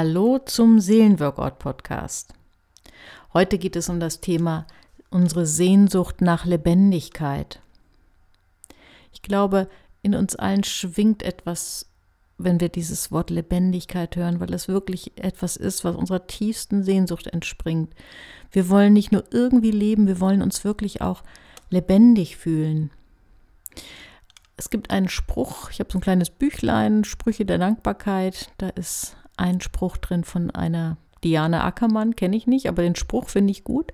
Hallo zum Seelenworkout Podcast. Heute geht es um das Thema unsere Sehnsucht nach Lebendigkeit. Ich glaube, in uns allen schwingt etwas, wenn wir dieses Wort Lebendigkeit hören, weil es wirklich etwas ist, was unserer tiefsten Sehnsucht entspringt. Wir wollen nicht nur irgendwie leben, wir wollen uns wirklich auch lebendig fühlen. Es gibt einen Spruch, ich habe so ein kleines Büchlein, Sprüche der Dankbarkeit, da ist ein Spruch drin von einer Diane Ackermann, kenne ich nicht, aber den Spruch finde ich gut.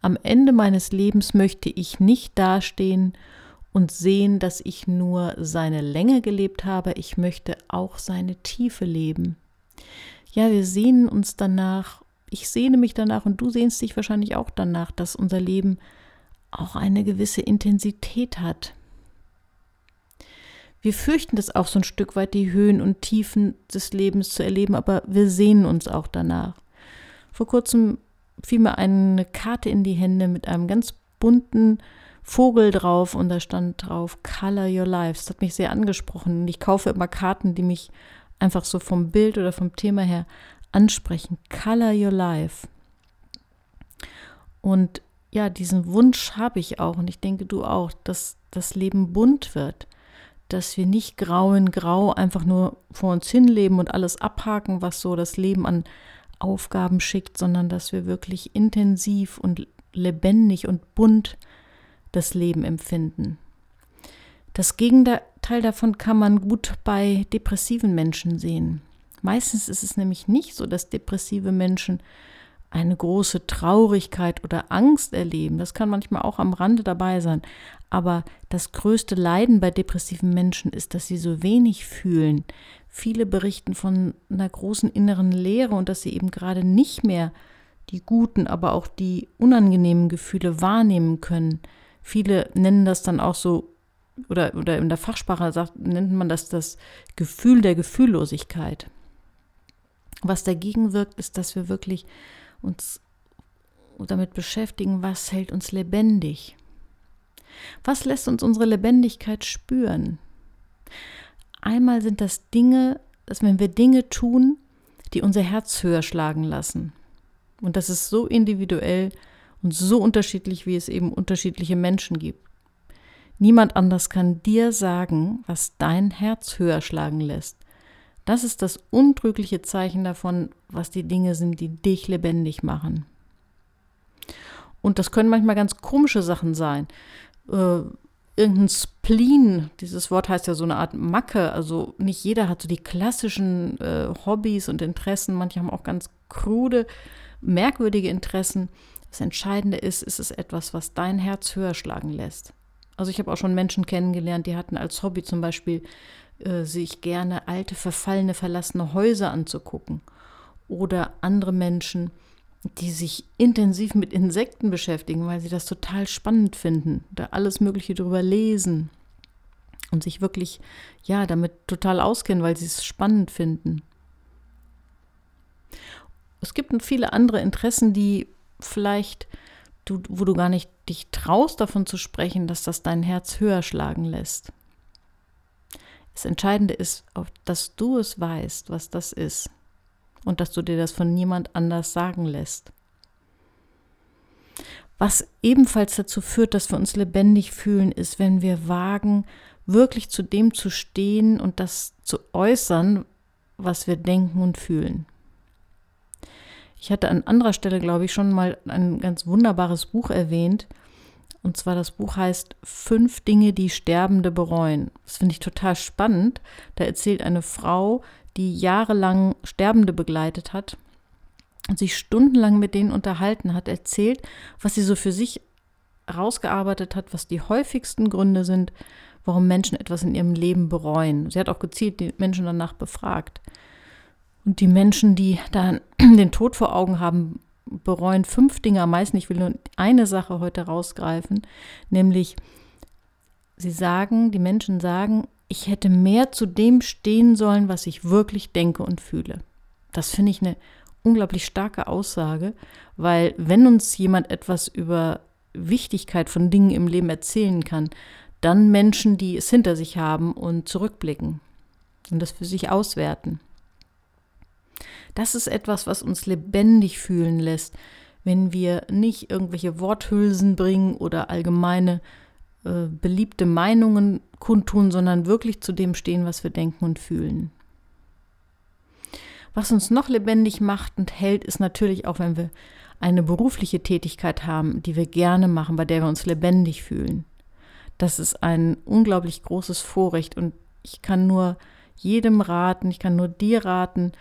Am Ende meines Lebens möchte ich nicht dastehen und sehen, dass ich nur seine Länge gelebt habe, ich möchte auch seine Tiefe leben. Ja, wir sehnen uns danach, ich sehne mich danach und du sehnst dich wahrscheinlich auch danach, dass unser Leben auch eine gewisse Intensität hat. Wir fürchten das auch so ein Stück weit, die Höhen und Tiefen des Lebens zu erleben, aber wir sehnen uns auch danach. Vor kurzem fiel mir eine Karte in die Hände mit einem ganz bunten Vogel drauf und da stand drauf Color Your Life. Das hat mich sehr angesprochen. Ich kaufe immer Karten, die mich einfach so vom Bild oder vom Thema her ansprechen. Color Your Life. Und ja, diesen Wunsch habe ich auch und ich denke du auch, dass das Leben bunt wird dass wir nicht grau in grau einfach nur vor uns hinleben und alles abhaken, was so das Leben an Aufgaben schickt, sondern dass wir wirklich intensiv und lebendig und bunt das Leben empfinden. Das Gegenteil davon kann man gut bei depressiven Menschen sehen. Meistens ist es nämlich nicht so, dass depressive Menschen eine große Traurigkeit oder Angst erleben. Das kann manchmal auch am Rande dabei sein. Aber das größte Leiden bei depressiven Menschen ist, dass sie so wenig fühlen. Viele berichten von einer großen inneren Leere und dass sie eben gerade nicht mehr die guten, aber auch die unangenehmen Gefühle wahrnehmen können. Viele nennen das dann auch so, oder, oder in der Fachsprache sagt, nennt man das das Gefühl der Gefühllosigkeit. Was dagegen wirkt, ist, dass wir wirklich uns damit beschäftigen, was hält uns lebendig. Was lässt uns unsere Lebendigkeit spüren? Einmal sind das Dinge, dass wenn wir Dinge tun, die unser Herz höher schlagen lassen. Und das ist so individuell und so unterschiedlich, wie es eben unterschiedliche Menschen gibt. Niemand anders kann dir sagen, was dein Herz höher schlagen lässt. Das ist das untrügliche Zeichen davon, was die Dinge sind, die dich lebendig machen. Und das können manchmal ganz komische Sachen sein. Äh, irgendein Spleen, dieses Wort heißt ja so eine Art Macke, also nicht jeder hat so die klassischen äh, Hobbys und Interessen, manche haben auch ganz krude, merkwürdige Interessen. Das Entscheidende ist, ist es etwas, was dein Herz höher schlagen lässt. Also ich habe auch schon Menschen kennengelernt, die hatten als Hobby zum Beispiel äh, sich gerne alte, verfallene, verlassene Häuser anzugucken. Oder andere Menschen, die sich intensiv mit Insekten beschäftigen, weil sie das total spannend finden, da alles Mögliche drüber lesen und sich wirklich, ja, damit total auskennen, weil sie es spannend finden. Es gibt viele andere Interessen, die vielleicht du, wo du gar nicht dich traust, davon zu sprechen, dass das dein Herz höher schlagen lässt. Das Entscheidende ist, dass du es weißt, was das ist und dass du dir das von niemand anders sagen lässt. Was ebenfalls dazu führt, dass wir uns lebendig fühlen, ist, wenn wir wagen, wirklich zu dem zu stehen und das zu äußern, was wir denken und fühlen. Ich hatte an anderer Stelle, glaube ich, schon mal ein ganz wunderbares Buch erwähnt, und zwar das Buch heißt Fünf Dinge, die Sterbende bereuen. Das finde ich total spannend. Da erzählt eine Frau, die jahrelang Sterbende begleitet hat und sich stundenlang mit denen unterhalten hat, erzählt, was sie so für sich herausgearbeitet hat, was die häufigsten Gründe sind, warum Menschen etwas in ihrem Leben bereuen. Sie hat auch gezielt die Menschen danach befragt. Und die Menschen, die dann den Tod vor Augen haben, bereuen fünf Dinge am meisten. Ich will nur eine Sache heute rausgreifen, nämlich sie sagen, die Menschen sagen, ich hätte mehr zu dem stehen sollen, was ich wirklich denke und fühle. Das finde ich eine unglaublich starke Aussage, weil wenn uns jemand etwas über Wichtigkeit von Dingen im Leben erzählen kann, dann Menschen, die es hinter sich haben und zurückblicken und das für sich auswerten. Das ist etwas, was uns lebendig fühlen lässt, wenn wir nicht irgendwelche Worthülsen bringen oder allgemeine äh, beliebte Meinungen kundtun, sondern wirklich zu dem stehen, was wir denken und fühlen. Was uns noch lebendig macht und hält, ist natürlich auch, wenn wir eine berufliche Tätigkeit haben, die wir gerne machen, bei der wir uns lebendig fühlen. Das ist ein unglaublich großes Vorrecht und ich kann nur jedem raten, ich kann nur dir raten,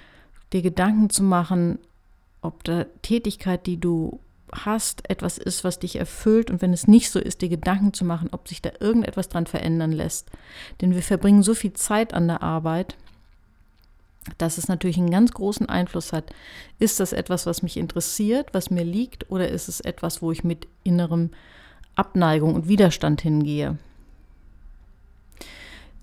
dir Gedanken zu machen, ob der Tätigkeit, die du hast, etwas ist, was dich erfüllt und wenn es nicht so ist, dir Gedanken zu machen, ob sich da irgendetwas dran verändern lässt. Denn wir verbringen so viel Zeit an der Arbeit, dass es natürlich einen ganz großen Einfluss hat. Ist das etwas, was mich interessiert, was mir liegt, oder ist es etwas, wo ich mit innerem Abneigung und Widerstand hingehe?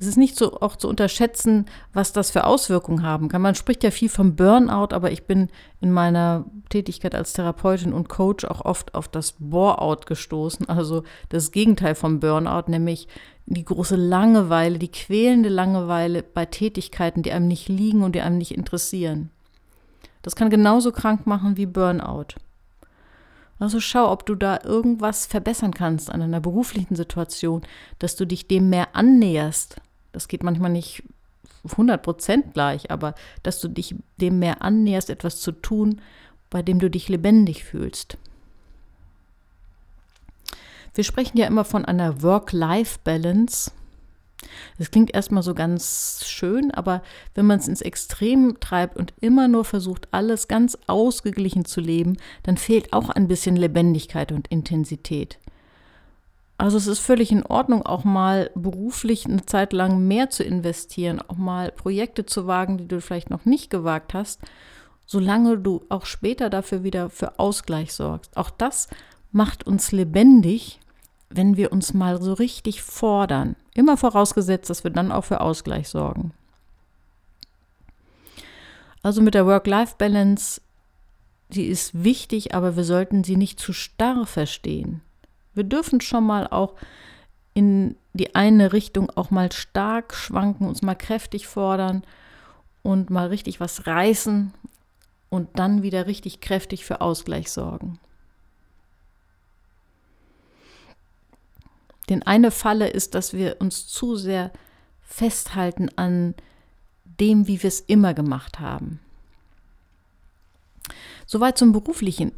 Es ist nicht so auch zu unterschätzen, was das für Auswirkungen haben kann. Man spricht ja viel vom Burnout, aber ich bin in meiner Tätigkeit als Therapeutin und Coach auch oft auf das Boreout gestoßen, also das Gegenteil vom Burnout, nämlich die große Langeweile, die quälende Langeweile bei Tätigkeiten, die einem nicht liegen und die einem nicht interessieren. Das kann genauso krank machen wie Burnout. Also schau, ob du da irgendwas verbessern kannst an einer beruflichen Situation, dass du dich dem mehr annäherst, das geht manchmal nicht 100% gleich, aber dass du dich dem mehr annäherst, etwas zu tun, bei dem du dich lebendig fühlst. Wir sprechen ja immer von einer Work-Life-Balance. Das klingt erstmal so ganz schön, aber wenn man es ins Extrem treibt und immer nur versucht, alles ganz ausgeglichen zu leben, dann fehlt auch ein bisschen Lebendigkeit und Intensität. Also es ist völlig in Ordnung, auch mal beruflich eine Zeit lang mehr zu investieren, auch mal Projekte zu wagen, die du vielleicht noch nicht gewagt hast, solange du auch später dafür wieder für Ausgleich sorgst. Auch das macht uns lebendig, wenn wir uns mal so richtig fordern. Immer vorausgesetzt, dass wir dann auch für Ausgleich sorgen. Also mit der Work-Life-Balance, die ist wichtig, aber wir sollten sie nicht zu starr verstehen. Wir dürfen schon mal auch in die eine Richtung auch mal stark schwanken, uns mal kräftig fordern und mal richtig was reißen und dann wieder richtig kräftig für Ausgleich sorgen. Denn eine Falle ist, dass wir uns zu sehr festhalten an dem, wie wir es immer gemacht haben. Soweit zum beruflichen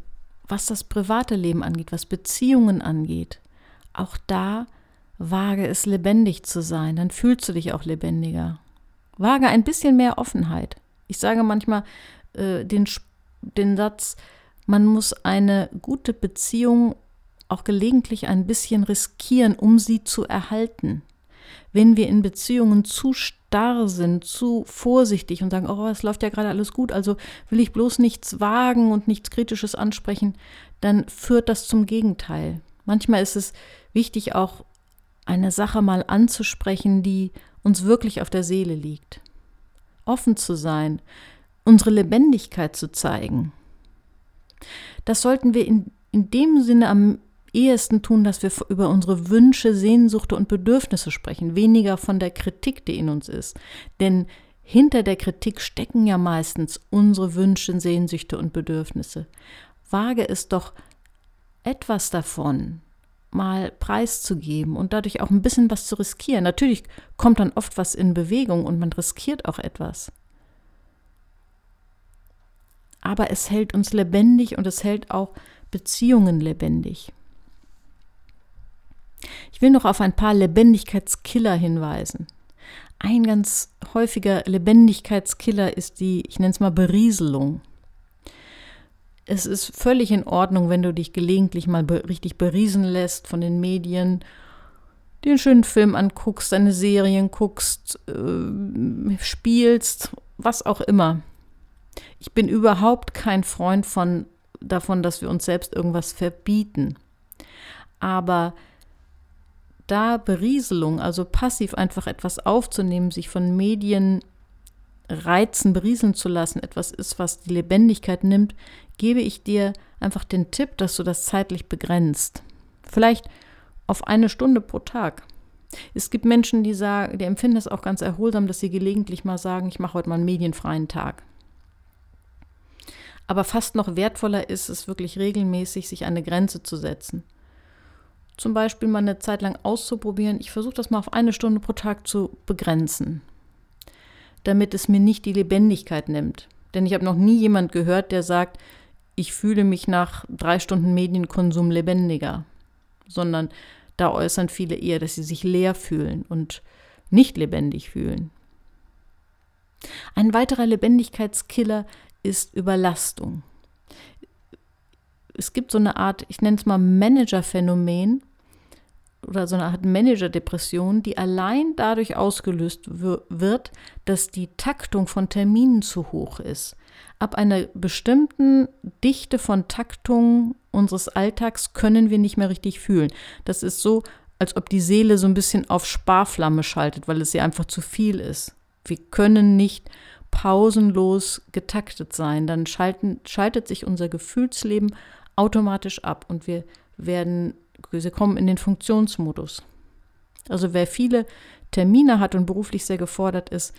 was das private Leben angeht, was Beziehungen angeht, auch da wage es lebendig zu sein, dann fühlst du dich auch lebendiger. Wage ein bisschen mehr Offenheit. Ich sage manchmal äh, den, den Satz, man muss eine gute Beziehung auch gelegentlich ein bisschen riskieren, um sie zu erhalten. Wenn wir in Beziehungen zu starr sind, zu vorsichtig und sagen, oh, es läuft ja gerade alles gut, also will ich bloß nichts wagen und nichts Kritisches ansprechen, dann führt das zum Gegenteil. Manchmal ist es wichtig, auch eine Sache mal anzusprechen, die uns wirklich auf der Seele liegt. Offen zu sein, unsere Lebendigkeit zu zeigen. Das sollten wir in, in dem Sinne am ehesten tun, dass wir über unsere Wünsche, Sehnsuchte und Bedürfnisse sprechen, weniger von der Kritik, die in uns ist. Denn hinter der Kritik stecken ja meistens unsere Wünsche, Sehnsüchte und Bedürfnisse. Wage es doch, etwas davon mal preiszugeben und dadurch auch ein bisschen was zu riskieren. Natürlich kommt dann oft was in Bewegung und man riskiert auch etwas. Aber es hält uns lebendig und es hält auch Beziehungen lebendig. Ich will noch auf ein paar Lebendigkeitskiller hinweisen. Ein ganz häufiger Lebendigkeitskiller ist die, ich nenne es mal Berieselung. Es ist völlig in Ordnung, wenn du dich gelegentlich mal be richtig beriesen lässt von den Medien, dir einen schönen Film anguckst, deine Serien guckst, äh, spielst, was auch immer. Ich bin überhaupt kein Freund von davon, dass wir uns selbst irgendwas verbieten. Aber da Berieselung, also passiv einfach etwas aufzunehmen, sich von Medien reizen, berieseln zu lassen, etwas ist, was die Lebendigkeit nimmt, gebe ich dir einfach den Tipp, dass du das zeitlich begrenzt. Vielleicht auf eine Stunde pro Tag. Es gibt Menschen, die sagen, die empfinden das auch ganz erholsam, dass sie gelegentlich mal sagen, ich mache heute mal einen medienfreien Tag. Aber fast noch wertvoller ist es wirklich regelmäßig, sich eine Grenze zu setzen. Zum Beispiel mal eine Zeit lang auszuprobieren. Ich versuche das mal auf eine Stunde pro Tag zu begrenzen, damit es mir nicht die Lebendigkeit nimmt. Denn ich habe noch nie jemand gehört, der sagt, ich fühle mich nach drei Stunden Medienkonsum lebendiger, sondern da äußern viele eher, dass sie sich leer fühlen und nicht lebendig fühlen. Ein weiterer Lebendigkeitskiller ist Überlastung. Es gibt so eine Art, ich nenne es mal Managerphänomen oder so eine Art Managerdepression, die allein dadurch ausgelöst wird, dass die Taktung von Terminen zu hoch ist. Ab einer bestimmten Dichte von Taktung unseres Alltags können wir nicht mehr richtig fühlen. Das ist so, als ob die Seele so ein bisschen auf Sparflamme schaltet, weil es ihr einfach zu viel ist. Wir können nicht pausenlos getaktet sein. Dann schalten, schaltet sich unser Gefühlsleben automatisch ab und wir werden, wir kommen in den Funktionsmodus. Also wer viele Termine hat und beruflich sehr gefordert ist,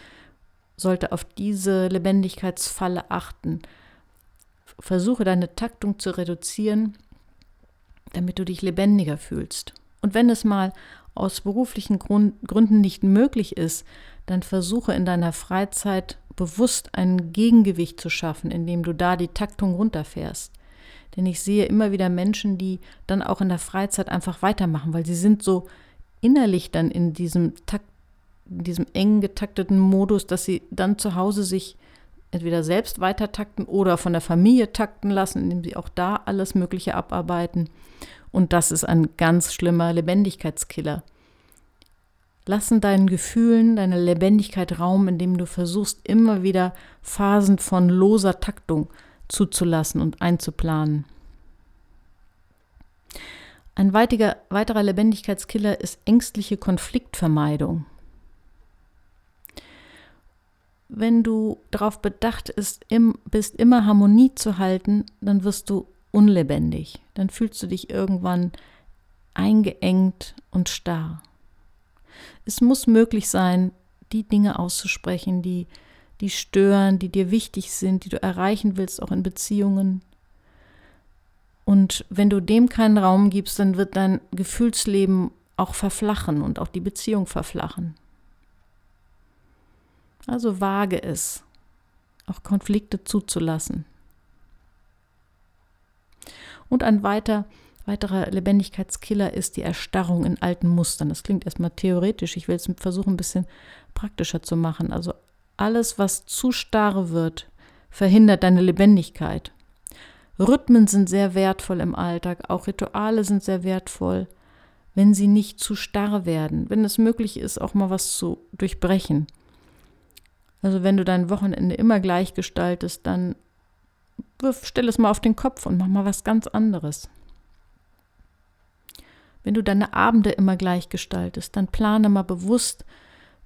sollte auf diese Lebendigkeitsfalle achten. Versuche deine Taktung zu reduzieren, damit du dich lebendiger fühlst. Und wenn es mal aus beruflichen Grund, Gründen nicht möglich ist, dann versuche in deiner Freizeit bewusst ein Gegengewicht zu schaffen, indem du da die Taktung runterfährst. Denn ich sehe immer wieder Menschen, die dann auch in der Freizeit einfach weitermachen, weil sie sind so innerlich dann in diesem Takt, in diesem eng getakteten Modus, dass sie dann zu Hause sich entweder selbst weitertakten oder von der Familie takten lassen, indem sie auch da alles Mögliche abarbeiten. Und das ist ein ganz schlimmer Lebendigkeitskiller. Lassen deinen Gefühlen, deiner Lebendigkeit Raum, indem du versuchst, immer wieder Phasen von loser Taktung zuzulassen und einzuplanen. Ein weitiger, weiterer Lebendigkeitskiller ist ängstliche Konfliktvermeidung. Wenn du darauf bedacht ist, im, bist, immer Harmonie zu halten, dann wirst du unlebendig. Dann fühlst du dich irgendwann eingeengt und starr. Es muss möglich sein, die Dinge auszusprechen, die, die stören, die dir wichtig sind, die du erreichen willst, auch in Beziehungen. Und wenn du dem keinen Raum gibst, dann wird dein Gefühlsleben auch verflachen und auch die Beziehung verflachen. Also wage es, auch Konflikte zuzulassen. Und ein weiter weiterer Lebendigkeitskiller ist die Erstarrung in alten Mustern. Das klingt erstmal theoretisch. Ich will es versuchen, ein bisschen praktischer zu machen. Also alles, was zu starr wird, verhindert deine Lebendigkeit. Rhythmen sind sehr wertvoll im Alltag, auch Rituale sind sehr wertvoll, wenn sie nicht zu starr werden, wenn es möglich ist, auch mal was zu durchbrechen. Also wenn du dein Wochenende immer gleich gestaltest, dann stell es mal auf den Kopf und mach mal was ganz anderes. Wenn du deine Abende immer gleich gestaltest, dann plane mal bewusst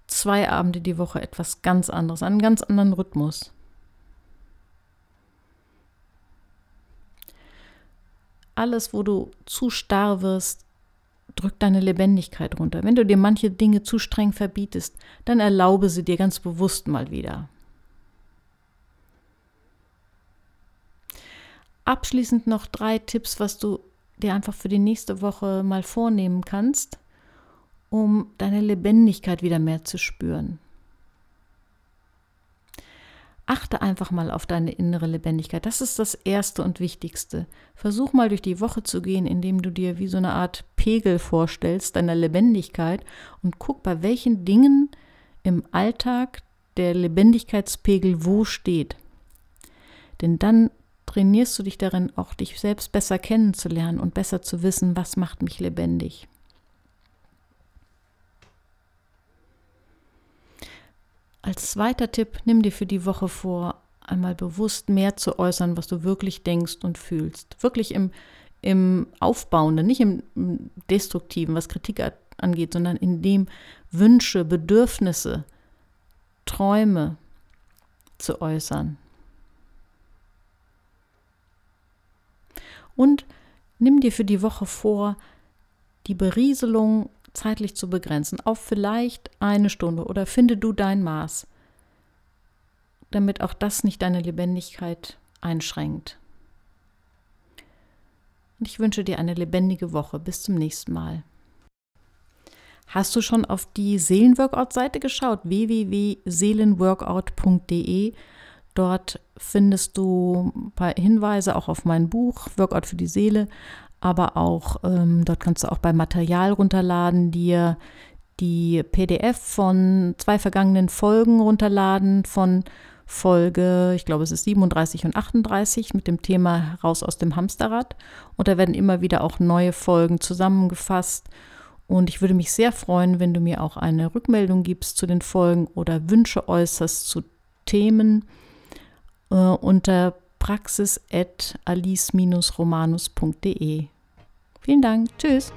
zwei Abende die Woche etwas ganz anderes, einen ganz anderen Rhythmus. Alles, wo du zu starr wirst, drückt deine Lebendigkeit runter. Wenn du dir manche Dinge zu streng verbietest, dann erlaube sie dir ganz bewusst mal wieder. Abschließend noch drei Tipps, was du dir einfach für die nächste Woche mal vornehmen kannst, um deine Lebendigkeit wieder mehr zu spüren. Achte einfach mal auf deine innere Lebendigkeit. Das ist das Erste und Wichtigste. Versuch mal durch die Woche zu gehen, indem du dir wie so eine Art Pegel vorstellst, deiner Lebendigkeit und guck, bei welchen Dingen im Alltag der Lebendigkeitspegel wo steht. Denn dann trainierst du dich darin, auch dich selbst besser kennenzulernen und besser zu wissen, was macht mich lebendig. Als zweiter Tipp, nimm dir für die Woche vor, einmal bewusst mehr zu äußern, was du wirklich denkst und fühlst. Wirklich im, im Aufbauenden, nicht im Destruktiven, was Kritik angeht, sondern in dem Wünsche, Bedürfnisse, Träume zu äußern. Und nimm dir für die Woche vor, die Berieselung zeitlich zu begrenzen, auf vielleicht eine Stunde oder finde du dein Maß, damit auch das nicht deine Lebendigkeit einschränkt. Und ich wünsche dir eine lebendige Woche. Bis zum nächsten Mal. Hast du schon auf die Seelenworkout-Seite geschaut? www.seelenworkout.de. Dort findest du ein paar Hinweise auch auf mein Buch Workout für die Seele, aber auch ähm, dort kannst du auch bei Material runterladen, dir die PDF von zwei vergangenen Folgen runterladen von Folge, ich glaube es ist 37 und 38 mit dem Thema Raus aus dem Hamsterrad. Und da werden immer wieder auch neue Folgen zusammengefasst. Und ich würde mich sehr freuen, wenn du mir auch eine Rückmeldung gibst zu den Folgen oder Wünsche äußerst zu Themen äh, unter praxis.alice-romanus.de. Vielen Dank. Tschüss.